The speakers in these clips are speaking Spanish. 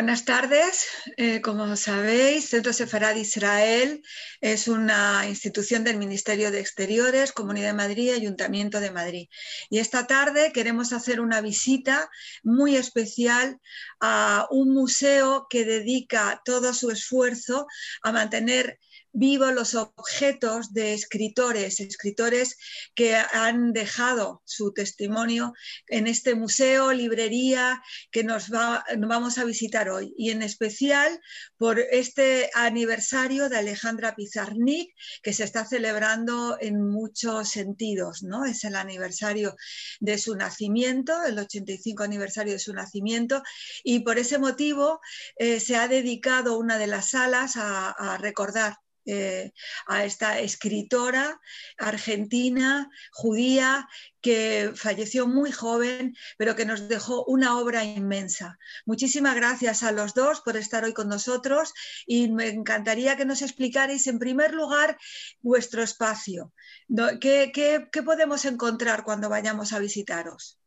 Buenas tardes. Eh, como sabéis, Centro Sefarad Israel es una institución del Ministerio de Exteriores, Comunidad de Madrid y Ayuntamiento de Madrid. Y esta tarde queremos hacer una visita muy especial a un museo que dedica todo su esfuerzo a mantener vivo los objetos de escritores, escritores que han dejado su testimonio en este museo, librería que nos, vamos a visitar hoy. Y en especial por este aniversario de Alejandra Pizarnik, que se está celebrando en muchos sentidos. ¿no? Es el aniversario de su nacimiento, el 85 aniversario de su nacimiento, y por ese motivo eh, se ha dedicado una de las salas a recordar eh, a esta escritora argentina, judía, que falleció muy joven, pero que nos dejó una obra inmensa. Muchísimas gracias a los dos por estar hoy con nosotros y me encantaría que nos explicarais en primer lugar vuestro espacio. ¿Qué, podemos encontrar cuando vayamos a visitaros?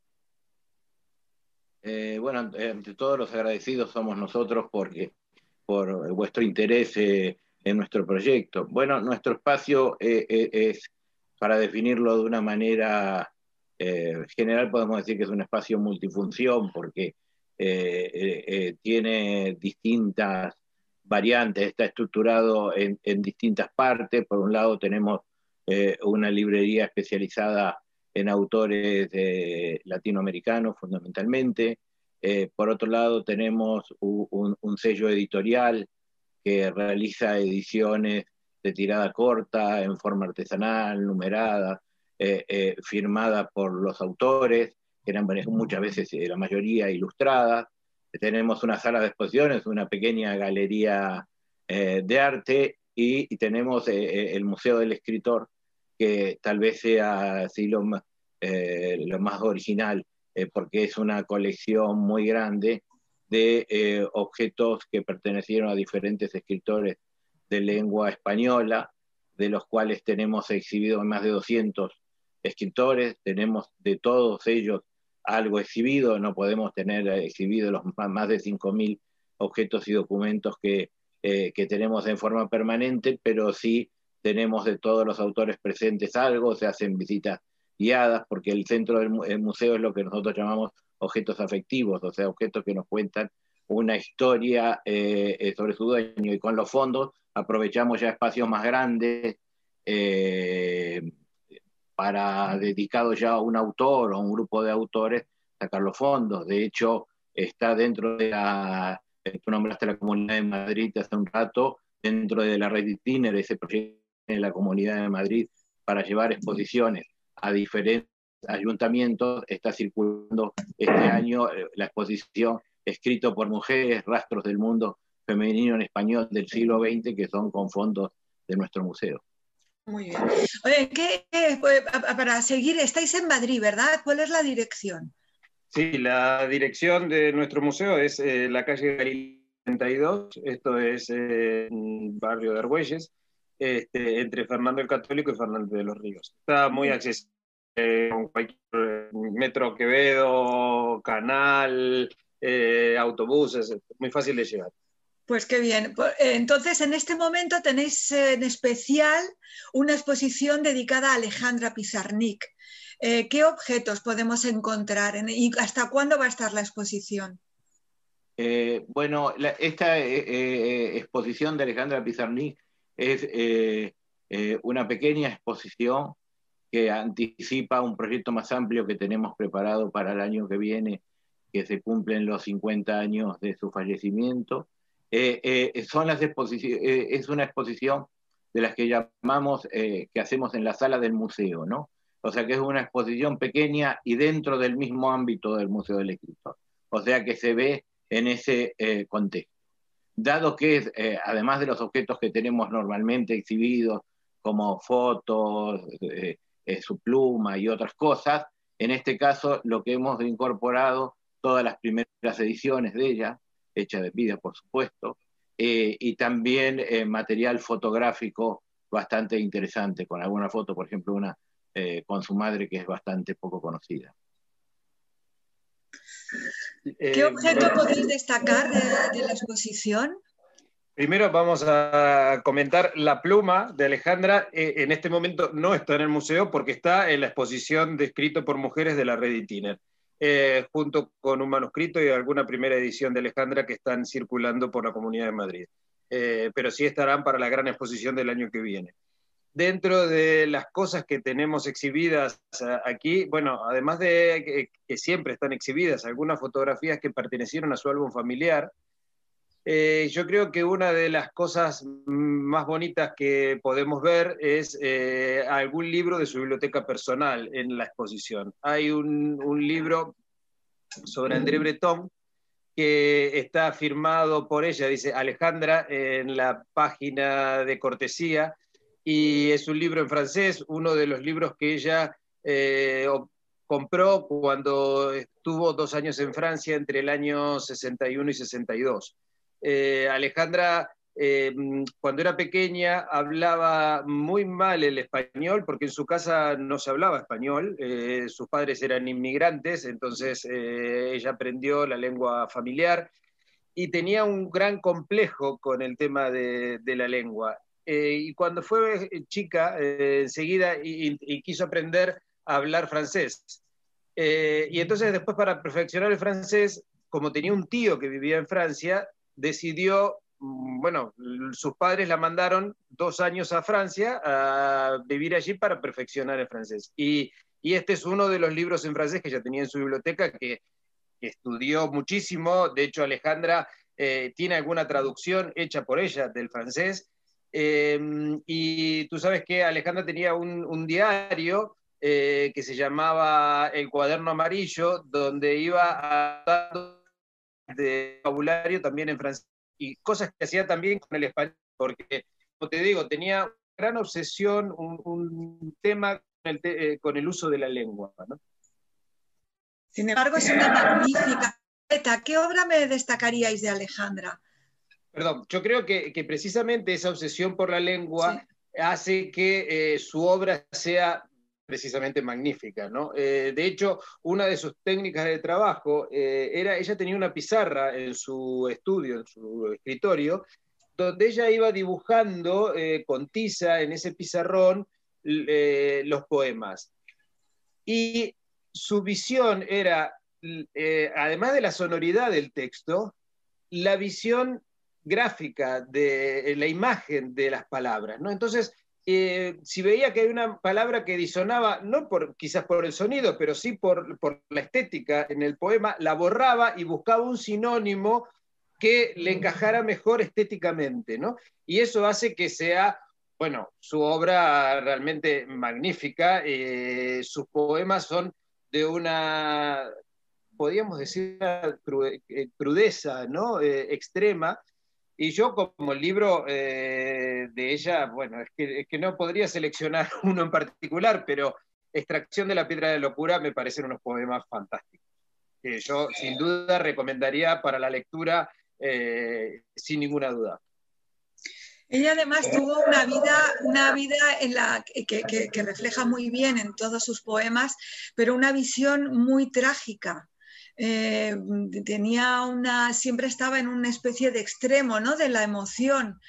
Eh, bueno, ante todos los agradecidos somos nosotros porque por vuestro interés eh, en nuestro proyecto. Bueno, nuestro espacio eh, eh, es, para definirlo de una manera eh, general, podemos decir que es un espacio multifunción porque tiene distintas variantes, está estructurado en, distintas partes. Por un lado tenemos una librería especializada en autores latinoamericanos fundamentalmente. por otro lado tenemos un sello editorial que realiza ediciones de tirada corta, en forma artesanal, numerada, eh, eh, firmada por los autores, que eran muchas veces eh, la mayoría ilustradas. Tenemos una sala de exposiciones, una pequeña galería de arte y, tenemos el Museo del Escritor, que tal vez sea así lo, lo más original, porque es una colección muy grande de eh, objetos que pertenecieron a diferentes escritores de lengua española, de los cuales tenemos exhibido más de 200 escritores, tenemos de todos ellos algo exhibido, no podemos tener exhibido los más de 5.000 objetos y documentos que, eh, que tenemos en forma permanente, pero sí tenemos de todos los autores presentes algo, se hacen visitas guiadas, porque el centro del museo es lo que nosotros llamamos objetos afectivos, o sea, objetos que nos cuentan una historia eh, eh, sobre su dueño. Y con los fondos aprovechamos ya espacios más grandes eh, para dedicado ya a un autor o un grupo de autores sacar los fondos. De hecho, está dentro de la, tú nombraste la Comunidad de Madrid hace un rato, dentro de la red Tiner, ese proyecto de la Comunidad de Madrid para llevar exposiciones a diferentes ayuntamientos está circulando este año eh, la exposición escrito por mujeres, rastros del mundo femenino en español del siglo XX, que son con fondos de nuestro museo. Muy bien. Oye, ¿qué, pues, para seguir, estáis en Madrid, ¿verdad? ¿Cuál es la dirección? Sí, la dirección de nuestro museo es eh, la calle Galilea 32, esto es eh, barrio de Argüelles, este, entre Fernando el Católico y Fernando de los Ríos. Está muy accesible eh, con cualquier eh, metro Quevedo, canal, eh, autobuses, muy fácil de llegar. Pues qué bien. Pues, entonces, en este momento tenéis en especial una exposición dedicada a Alejandra Pizarnik. ¿Qué objetos podemos encontrar y hasta cuándo va a estar la exposición? bueno, esta exposición de Alejandra Pizarnik es una pequeña exposición que anticipa un proyecto más amplio que tenemos preparado para el año que viene, que se cumplen los 50 años de su fallecimiento. Eh, eh, son las eh, es una exposición de las que llamamos, que hacemos en la sala del museo, ¿no? O sea que es una exposición pequeña y dentro del mismo ámbito del Museo del Escritor. O sea que se ve en ese contexto. Dado que, además de los objetos que tenemos normalmente exhibidos, como fotos, eh, su pluma y otras cosas. En este caso, lo que hemos incorporado todas las primeras ediciones de ella, hechas de vida, por supuesto, y también material fotográfico bastante interesante, con alguna foto, por ejemplo, una con su madre que es bastante poco conocida. ¿Qué objeto podéis destacar de la exposición? Primero vamos a comentar la pluma de Alejandra. Eh, en este momento no está en el museo porque está en la exposición de escrito por mujeres de la red Itiner, eh, junto con un manuscrito y alguna primera edición de Alejandra que están circulando por la Comunidad de Madrid. Eh, pero sí estarán para la gran exposición del año que viene. Dentro de las cosas que tenemos exhibidas aquí, bueno, además de que siempre están exhibidas algunas fotografías que pertenecieron a su álbum familiar, eh, yo creo que una de las cosas más bonitas que podemos ver es eh, algún libro de su biblioteca personal en la exposición. Hay un, libro sobre André Breton que está firmado por ella, dice Alejandra, en la página de cortesía, y es un libro en francés, uno de los libros que ella eh, compró cuando estuvo dos años en Francia entre el año 61 y 62. Eh, Alejandra, eh, cuando era pequeña, hablaba muy mal el español, porque en su casa no se hablaba español, eh, sus padres eran inmigrantes, entonces ella aprendió la lengua familiar y tenía un gran complejo con el tema de, la lengua. y cuando fue chica, enseguida y, quiso aprender a hablar francés. y entonces después para perfeccionar el francés, como tenía un tío que vivía en Francia, decidió, mm, bueno, sus padres la mandaron dos años a Francia a vivir allí para perfeccionar el francés. Y, este es uno de los libros en francés que ella tenía en su biblioteca, que, estudió muchísimo. De hecho, Alejandra eh, tiene alguna traducción hecha por ella del francés. Em, y tú sabes que Alejandra tenía un, diario eh, que se llamaba El cuaderno amarillo, donde iba a de vocabulario también en francés y cosas que hacía también con el español, porque, como te digo, tenía gran obsesión, un, tema eh, con el, uso de la lengua. Sin embargo, es una magnífica. ¿Qué obra me destacaríais de Alejandra? Perdón, yo creo que, precisamente esa obsesión por la lengua hace que eh, su obra sea precisamente magnífica, ¿no? Eh, de hecho, una de sus técnicas de trabajo eh, era, ella tenía una pizarra en su estudio, en su escritorio, donde ella iba dibujando eh, con tiza en ese pizarrón los poemas. Y su visión era, además de la sonoridad del texto, la visión gráfica de la imagen de las palabras, ¿no? Entonces, eh, si veía que hay una palabra que disonaba, no por, quizás por el sonido, pero sí por, la estética en el poema, la borraba y buscaba un sinónimo que le encajara mejor estéticamente, ¿no? Y eso hace que sea, bueno, su obra realmente magnífica, eh, sus poemas son de una, podríamos decir, eh, crudeza, ¿no? extrema, y yo como el libro eh, de ella, bueno, es que, no podría seleccionar uno en particular, pero Extracción de la Piedra de Locura me parecen unos poemas fantásticos, que yo sin duda recomendaría para la lectura eh, sin ninguna duda. Ella además tuvo una vida, una vida en la que, que, refleja muy bien en todos sus poemas, pero una visión muy trágica. Eh, tenía una, siempre estaba en una especie de extremo ¿no? de la emoción.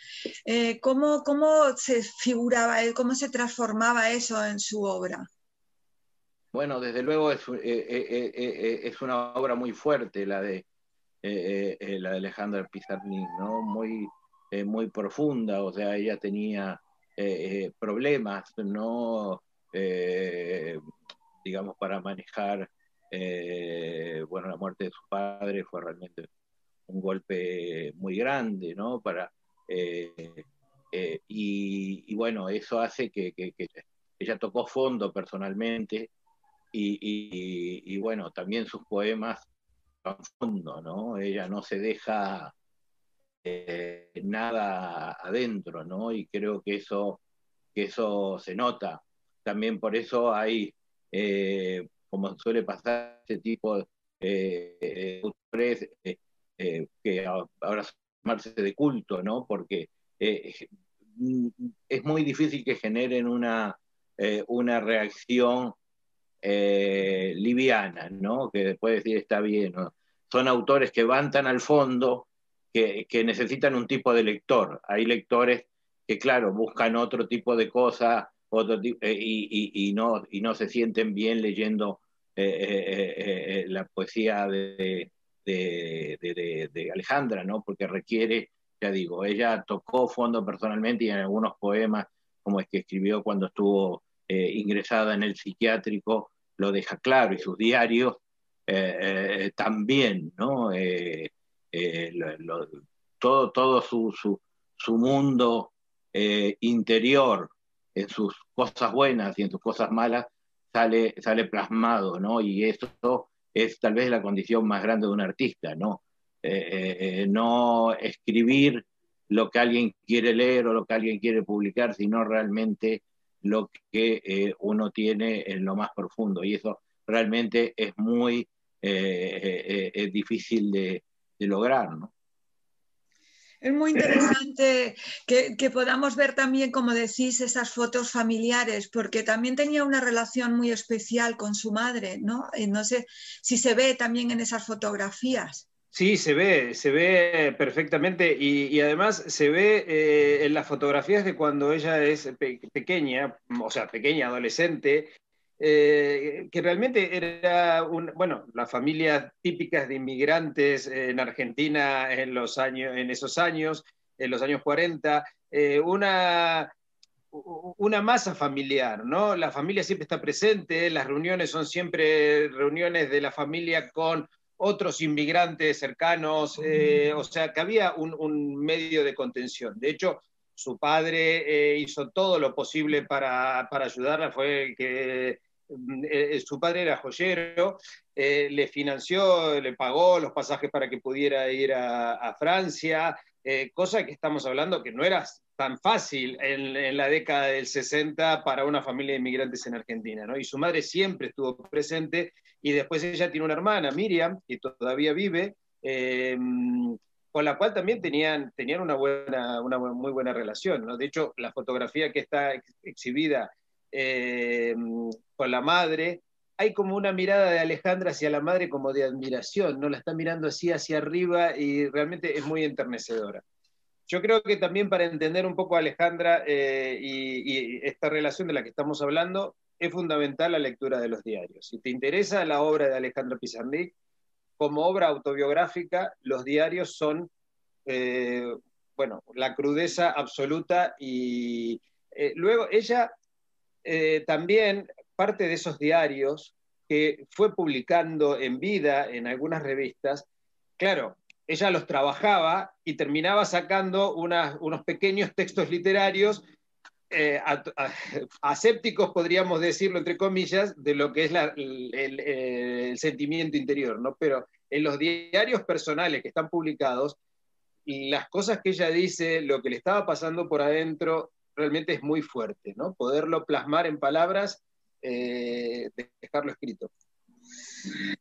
Eh, ¿cómo, ¿Cómo se figuraba, cómo se transformaba eso en su obra? Bueno, desde luego es, eh, es una obra muy fuerte la de, la de Alejandra Pizarnik, ¿no? muy, muy profunda, o sea, ella tenía problemas, ¿no? digamos, para manejar eh, bueno, la muerte de su padre fue realmente un golpe muy grande, ¿no? Para, eh, eh, y, bueno, eso hace que, ella tocó fondo personalmente y, bueno, también sus poemas tocan fondo, ¿no? Ella no se deja nada adentro, ¿no? Y creo que eso, que eso se nota. También por eso hay como suele pasar ese tipo autores que ahora son de culto, ¿no? Porque es muy difícil que generen una, una reacción liviana, ¿no? Que después decir está bien. Son autores que van tan al fondo que, que necesitan un tipo de lector. Hay lectores que, claro, buscan otro tipo de cosas eh, y, no, y no se sienten bien leyendo eh, eh, la poesía de, de, de, Alejandra, ¿no? Porque requiere, ya digo, ella tocó fondo personalmente y en algunos poemas, como es que escribió cuando estuvo ingresada en el psiquiátrico, lo deja claro, y sus diarios también, ¿no? todo todo su, su, su mundo eh, interior, en sus cosas buenas y en sus cosas malas, sale, sale plasmado, ¿no? Y eso es tal vez la condición más grande de un artista, ¿no? Eh, eh, no escribir lo que alguien quiere leer o lo que alguien quiere publicar, sino realmente lo que uno tiene en lo más profundo. Y eso realmente es muy difícil de, de lograr, ¿no? Es muy interesante que, podamos ver también, como decís, esas fotos familiares, porque también tenía una relación muy especial con su madre, ¿no? Y no sé si se ve también en esas fotografías. Sí, se ve, se ve perfectamente y, además se ve eh, en las fotografías de cuando ella es pequeña, o sea, pequeña, adolescente, eh, que realmente era, un, bueno, las familias típicas de inmigrantes en Argentina en, los años, en esos años, en los años 40, eh, una, una masa familiar, ¿no? La familia siempre está presente, las reuniones son siempre reuniones de la familia con otros inmigrantes cercanos, eh, o sea que había un, un, medio de contención. De hecho, su padre hizo todo lo posible para, para ayudarla, fue que Mm, eh, eh, su padre era joyero, eh, le financió, le pagó los pasajes para que pudiera ir a, Francia, cosa que estamos hablando que no era tan fácil en, la década del 60 para una familia de inmigrantes en Argentina, ¿no? Y su madre siempre estuvo presente y después ella tiene una hermana, Miriam, que todavía vive, con la cual también tenían, tenían una, buena, una muy buena relación, ¿no? De hecho, la fotografía que está exhibida eh, con la madre, hay como una mirada de Alejandra hacia la madre como de admiración, ¿no? La está mirando así hacia arriba y realmente es muy enternecedora. Yo creo que también para entender un poco a Alejandra eh, y, esta relación de la que estamos hablando, es fundamental la lectura de los diarios. Si te interesa la obra de Alejandra Pizarnik, como obra autobiográfica, los diarios son, eh, bueno, la crudeza absoluta y luego ella eh, también parte de esos diarios que fue publicando en vida en algunas revistas, claro, ella los trabajaba y terminaba sacando unos pequeños textos literarios eh, asépticos, podríamos decirlo entre comillas, de lo que es el, sentimiento interior, ¿no? Pero en los diarios personales que están publicados, las cosas que ella dice, lo que le estaba pasando por adentro, realmente es muy fuerte, ¿no? Poderlo plasmar en palabras, eh, dejarlo escrito.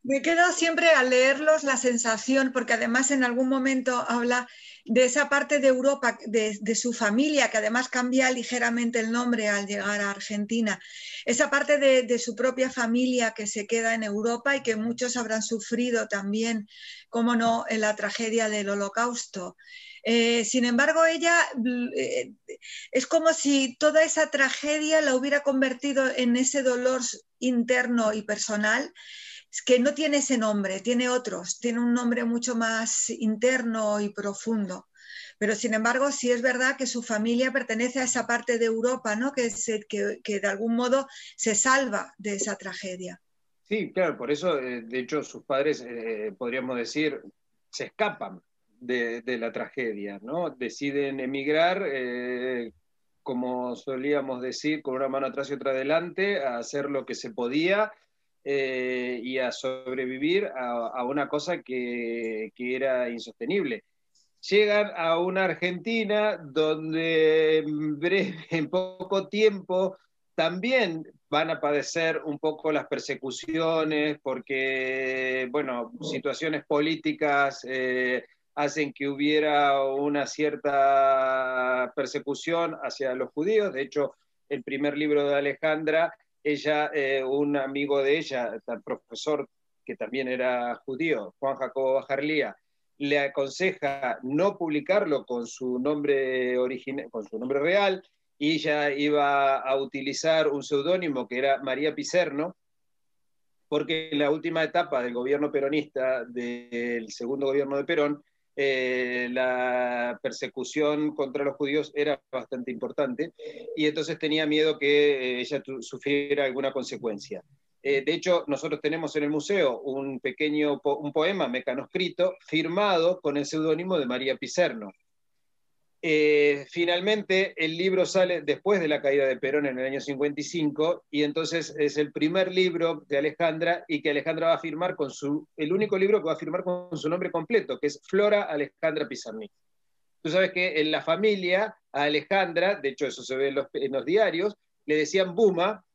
Me quedo siempre al leerlos la sensación, porque además en algún momento habla de esa parte de Europa, de, su familia, que además cambia ligeramente el nombre al llegar a Argentina, esa parte de, de, su propia familia que se queda en Europa y que muchos habrán sufrido también, como no, en la tragedia del holocausto. Eh, sin embargo, ella eh, es como si toda esa tragedia la hubiera convertido en ese dolor interno y personal que no tiene ese nombre, tiene otros, tiene un nombre mucho más interno y profundo. Pero sin embargo, sí es verdad que su familia pertenece a esa parte de Europa, ¿no? que, que, de algún modo se salva de esa tragedia. Sí, claro, por eso, eh, de hecho, sus padres, podríamos decir, se escapan de, la tragedia, ¿no? Deciden emigrar, eh, como solíamos decir, con una mano atrás y otra adelante, a hacer lo que se podía eh, y a sobrevivir a, una cosa que, era insostenible. Llegan a una Argentina donde en poco tiempo también van a padecer un poco las persecuciones porque, bueno, situaciones políticas eh, hacen que hubiera una cierta persecución hacia los judíos. De hecho, el primer libro de Alejandra, ella, eh, un amigo de ella, el profesor que también era judío, Juan Jacobo Bajarlía, le aconseja no publicarlo con su nombre original, con su nombre real, y ella iba a utilizar un seudónimo que era María Picerno, porque en la última etapa del gobierno peronista, del segundo gobierno de Perón, eh, la persecución contra los judíos era bastante importante y entonces tenía miedo que eh, ella sufriera alguna consecuencia. Eh, de hecho, nosotros tenemos en el museo un pequeño un poema mecanoscrito firmado con el seudónimo de María Picerno. Eh, finalmente, el libro sale después de la caída de Perón en el año 55 y entonces es el primer libro de Alejandra y que Alejandra va a firmar con su, el único libro que va a firmar con su nombre completo, que es Flora Alejandra Pizarnik. Tú sabes que en la familia a Alejandra, de hecho eso se ve en los, diarios, le decían Buma,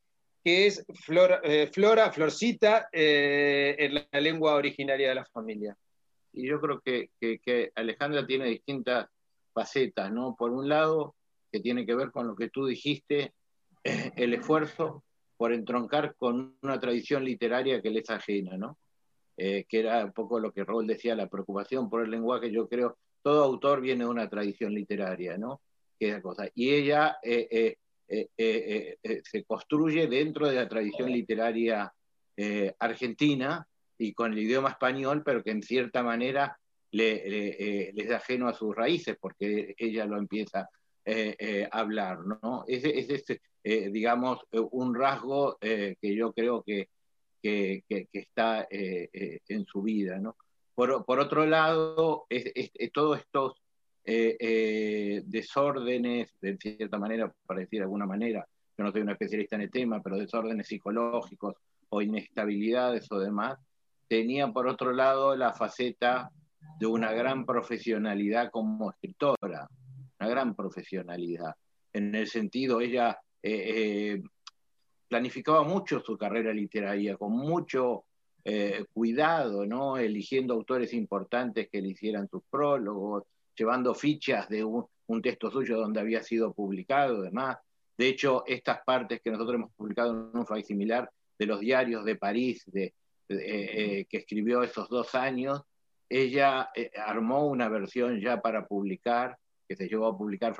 que es Flora, eh, Flora Florcita eh, en la lengua originaria de la familia. Y yo creo que, que Alejandra tiene distintas facetas, ¿no? Por un lado, que tiene que ver con lo que tú dijiste, el esfuerzo por entroncar con una tradición literaria que le es ajena, ¿no? Eh, que era un poco lo que Raúl decía, la preocupación por el lenguaje, yo creo, todo autor viene de una tradición literaria, ¿no? Que cosa. Y ella eh, eh, se construye dentro de la tradición literaria argentina y con el idioma español, pero que en cierta manera le, les da ajeno a sus raíces porque ella lo empieza eh, eh, a hablar, ¿no? Es, es, eh, digamos, un rasgo que yo creo que, que, está en su vida, ¿no? Por, por otro lado, todos estos desórdenes, de cierta manera, para decir de alguna manera, yo no soy un especialista en el tema, pero desórdenes psicológicos o inestabilidades o demás, tenía por otro lado la faceta de una gran profesionalidad como escritora, una gran profesionalidad. En el sentido, ella eh, eh, planificaba mucho su carrera literaria, con mucho eh, cuidado, ¿no? eligiendo autores importantes que le hicieran sus prólogos, llevando fichas de un, texto suyo donde había sido publicado, demás. De hecho, estas partes que nosotros hemos publicado en un file similar de los diarios de París, de, que escribió esos dos años, ella eh, armó una versión ya para publicar, que se llevó a publicar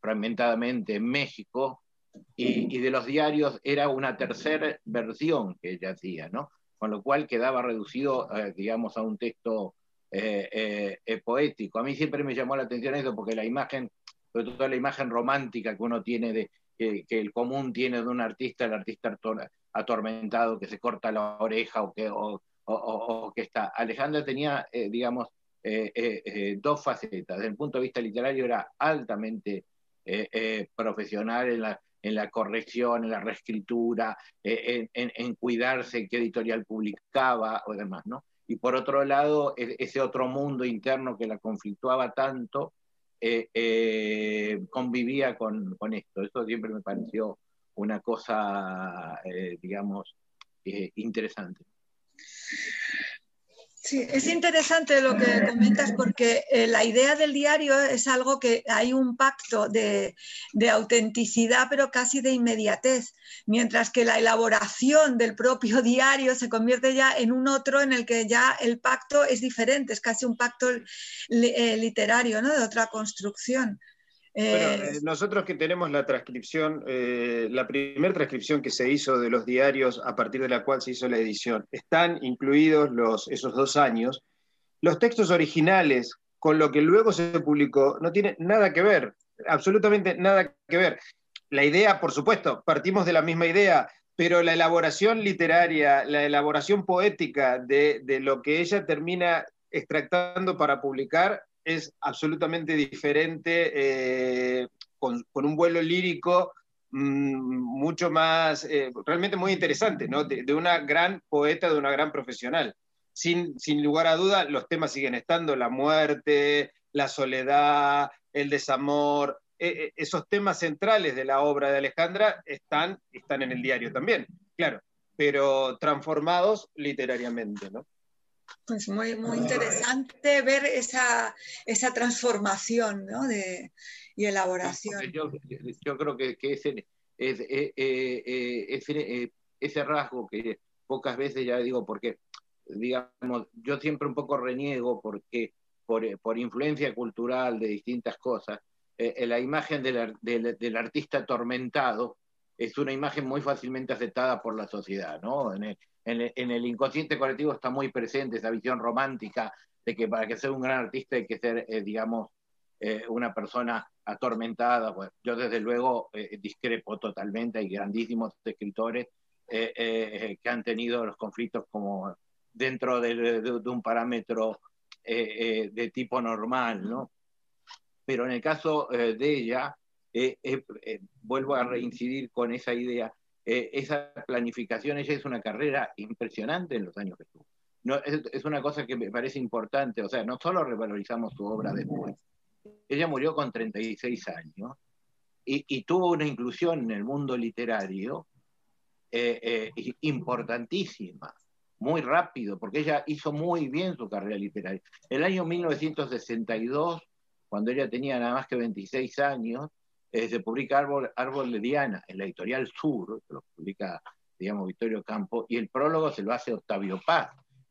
fragmentadamente en México, y, de los diarios era una tercera versión que ella hacía, ¿no? Con lo cual quedaba reducido, eh, digamos, a un texto eh, poético. A mí siempre me llamó la atención eso, porque la imagen, sobre todo la imagen romántica que uno tiene de, que, el común tiene de un artista, el artista atormentado que se corta la oreja o que, que está. Alejandra tenía, eh, digamos, eh, eh, dos facetas. Desde el punto de vista literario era altamente profesional en la, en la corrección, en la reescritura, en, cuidarse qué editorial publicaba o demás, ¿no? Y por otro lado, e, ese otro mundo interno que la conflictuaba tanto, convivía con, con, esto. Eso siempre me pareció una cosa, digamos, interesante. Sí, es interesante lo que comentas porque eh, la idea del diario es algo que hay un pacto de, autenticidad, pero casi de inmediatez, mientras que la elaboración del propio diario se convierte ya en un otro en el que ya el pacto es diferente, es casi un pacto eh, literario, ¿no? de otra construcción. Bueno, eh, nosotros que tenemos la transcripción, eh, la primera transcripción que se hizo de los diarios a partir de la cual se hizo la edición, están incluidos los, esos dos años. Los textos originales con lo que luego se publicó no tienen nada que ver, absolutamente nada que ver. La idea, por supuesto, partimos de la misma idea, pero la elaboración literaria, la elaboración poética de, de lo que ella termina extractando para publicar es absolutamente diferente, eh, con, un vuelo lírico mm, mucho más, eh, realmente muy interesante, ¿no? De, una gran poeta, de una gran profesional. Sin, sin lugar a duda, los temas siguen estando, la muerte, la soledad, el desamor, esos temas centrales de la obra de Alejandra están, están en el diario también, claro, pero transformados literariamente, ¿no? Pues muy, muy interesante ver esa, esa transformación ¿no? de, y elaboración. Yo, yo creo que, que ese, eh, eh, ese, ese rasgo que pocas veces ya digo, porque digamos, yo siempre un poco reniego porque por, por influencia cultural de distintas cosas, eh, la imagen del, del, del, artista atormentado es una imagen muy fácilmente aceptada por la sociedad, ¿no? En el, en el, inconsciente colectivo está muy presente esa visión romántica de que para que sea un gran artista hay que ser, eh, digamos, eh, una persona atormentada. Pues yo desde luego eh, discrepo totalmente, hay grandísimos escritores que han tenido los conflictos como dentro de, de un parámetro de tipo normal, ¿no? Pero en el caso de ella, vuelvo a reincidir con esa idea eh, esa planificación, ella es una carrera impresionante en los años que estuvo. No, es, una cosa que me parece importante, o sea, no solo revalorizamos su obra después, ella murió con 36 años y, tuvo una inclusión en el mundo literario eh, eh, importantísima, muy rápido, porque ella hizo muy bien su carrera literaria. El año 1962, cuando ella tenía nada más que 26 años, eh, se publica Árbol, Árbol de Diana en la editorial Sur, que lo publica, digamos, Victorio Campo, y el prólogo se lo hace Octavio Paz,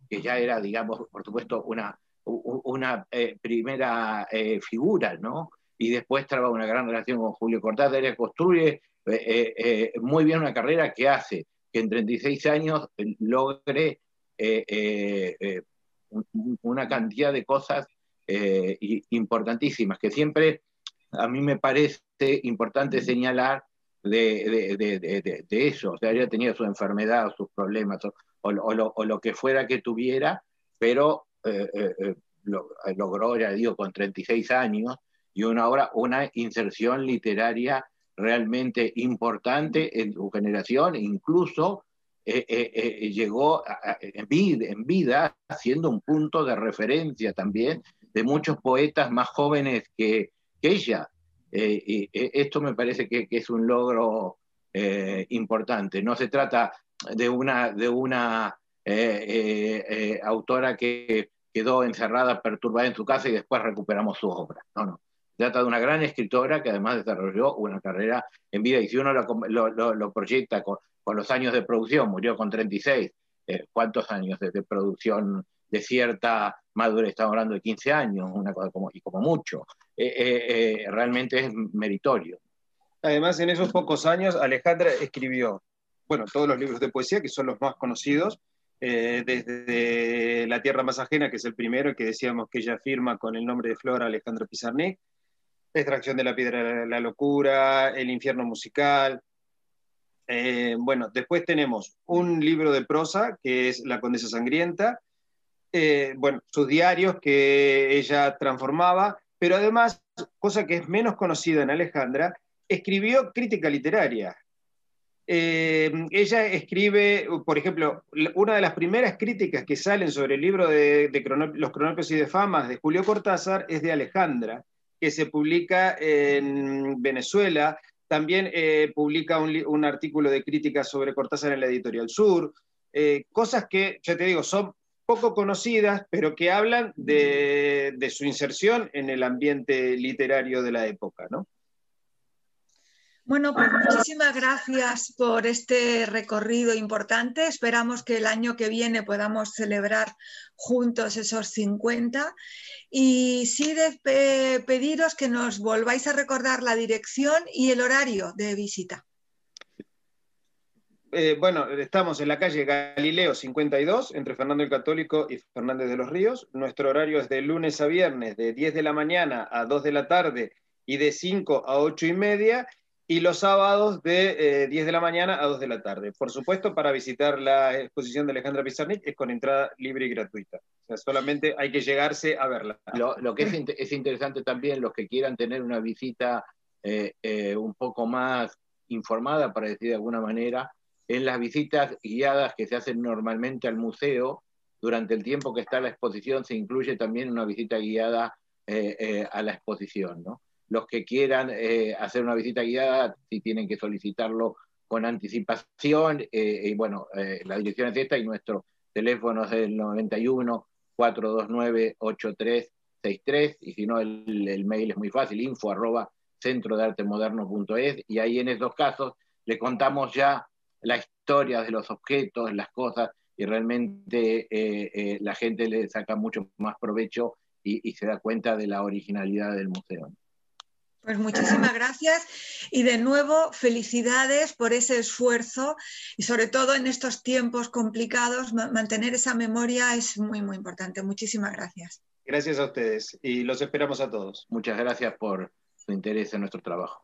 que ya era, digamos, por supuesto, una, una eh, primera eh, figura, ¿no? Y después traba una gran relación con Julio Cortázar, construye muy bien una carrera que hace que en 36 años logre una cantidad de cosas importantísimas, que siempre a mí me parece importante señalar de, eso. O sea, ella tenía su enfermedad, sus problemas, o, lo, que fuera que tuviera, pero eh, eh, eh, logró, ya digo, con 36 años, y una obra, una inserción literaria realmente importante en su generación, incluso llegó en, vida, en vida siendo un punto de referencia también de muchos poetas más jóvenes que, ella. Eh, eh, esto me parece que, es un logro eh, importante. No se trata de una, de una autora que quedó encerrada, perturbada en su casa y después recuperamos su obra. No, no. Se trata de una gran escritora que además desarrolló una carrera en vida y si uno lo, proyecta con, los años de producción, murió con 36, ¿cuántos años de producción de cierta madurez, estamos hablando de 15 años, una cosa y como mucho, eh, eh, eh, realmente es meritorio. Además, en esos pocos años, Alejandra escribió, bueno, todos los libros de poesía, que son los más conocidos, desde La Tierra Más Ajena, que es el primero, que decíamos que ella firma con el nombre de Flora Alejandra Pizarnik, Extracción de la Piedra de la Locura, El Infierno Musical. bueno, después tenemos un libro de prosa, que es La Condesa Sangrienta, bueno, sus diarios que ella transformaba, pero además, cosa que es menos conocida en Alejandra, escribió crítica literaria. Eh, ella escribe, por ejemplo, una de las primeras críticas que salen sobre el libro de, Los Cronópicos y de Famas de Julio Cortázar es de Alejandra, que se publica en Venezuela. También eh, publica un, artículo de crítica sobre Cortázar en la Editorial Sur. cosas que, ya te digo, son poco conocidas, pero que hablan de, su inserción en el ambiente literario de la época, ¿no? Bueno, pues muchísimas gracias por este recorrido importante. Esperamos que el año que viene podamos celebrar juntos esos 50. Y sí de pediros que nos volváis a recordar la dirección y el horario de visita. Eh, bueno, estamos en la calle Galileo 52, entre Fernando el Católico y Fernández de los Ríos. Nuestro horario es de lunes a viernes, de 10 de la mañana a 2 de la tarde y de 5 a 8 y media, y los sábados de 10 eh, de la mañana a 2 de la tarde. Por supuesto, para visitar la exposición de Alejandra Pizarnik es con entrada libre y gratuita. O sea, solamente hay que llegarse a verla. Lo, que es, interesante también, los que quieran tener una visita eh, un poco más informada, para decir de alguna manera, en las visitas guiadas que se hacen normalmente al museo, durante el tiempo que está la exposición se incluye también una visita guiada eh, eh, a la exposición. los que quieran eh, hacer una visita guiada, si tienen que solicitarlo con anticipación, y bueno, la dirección es esta y nuestro teléfono es el 91 429 8363 y si no el, mail es muy fácil, info arroba centro y ahí en esos casos le contamos ya la historia de los objetos, las cosas y realmente la gente le saca mucho más provecho y, se da cuenta de la originalidad del museo. Pues muchísimas gracias y de nuevo felicidades por ese esfuerzo y sobre todo en estos tiempos complicados mantener esa memoria es muy muy importante. Muchísimas gracias. Gracias a ustedes y los esperamos a todos. Muchas gracias por su interés en nuestro trabajo.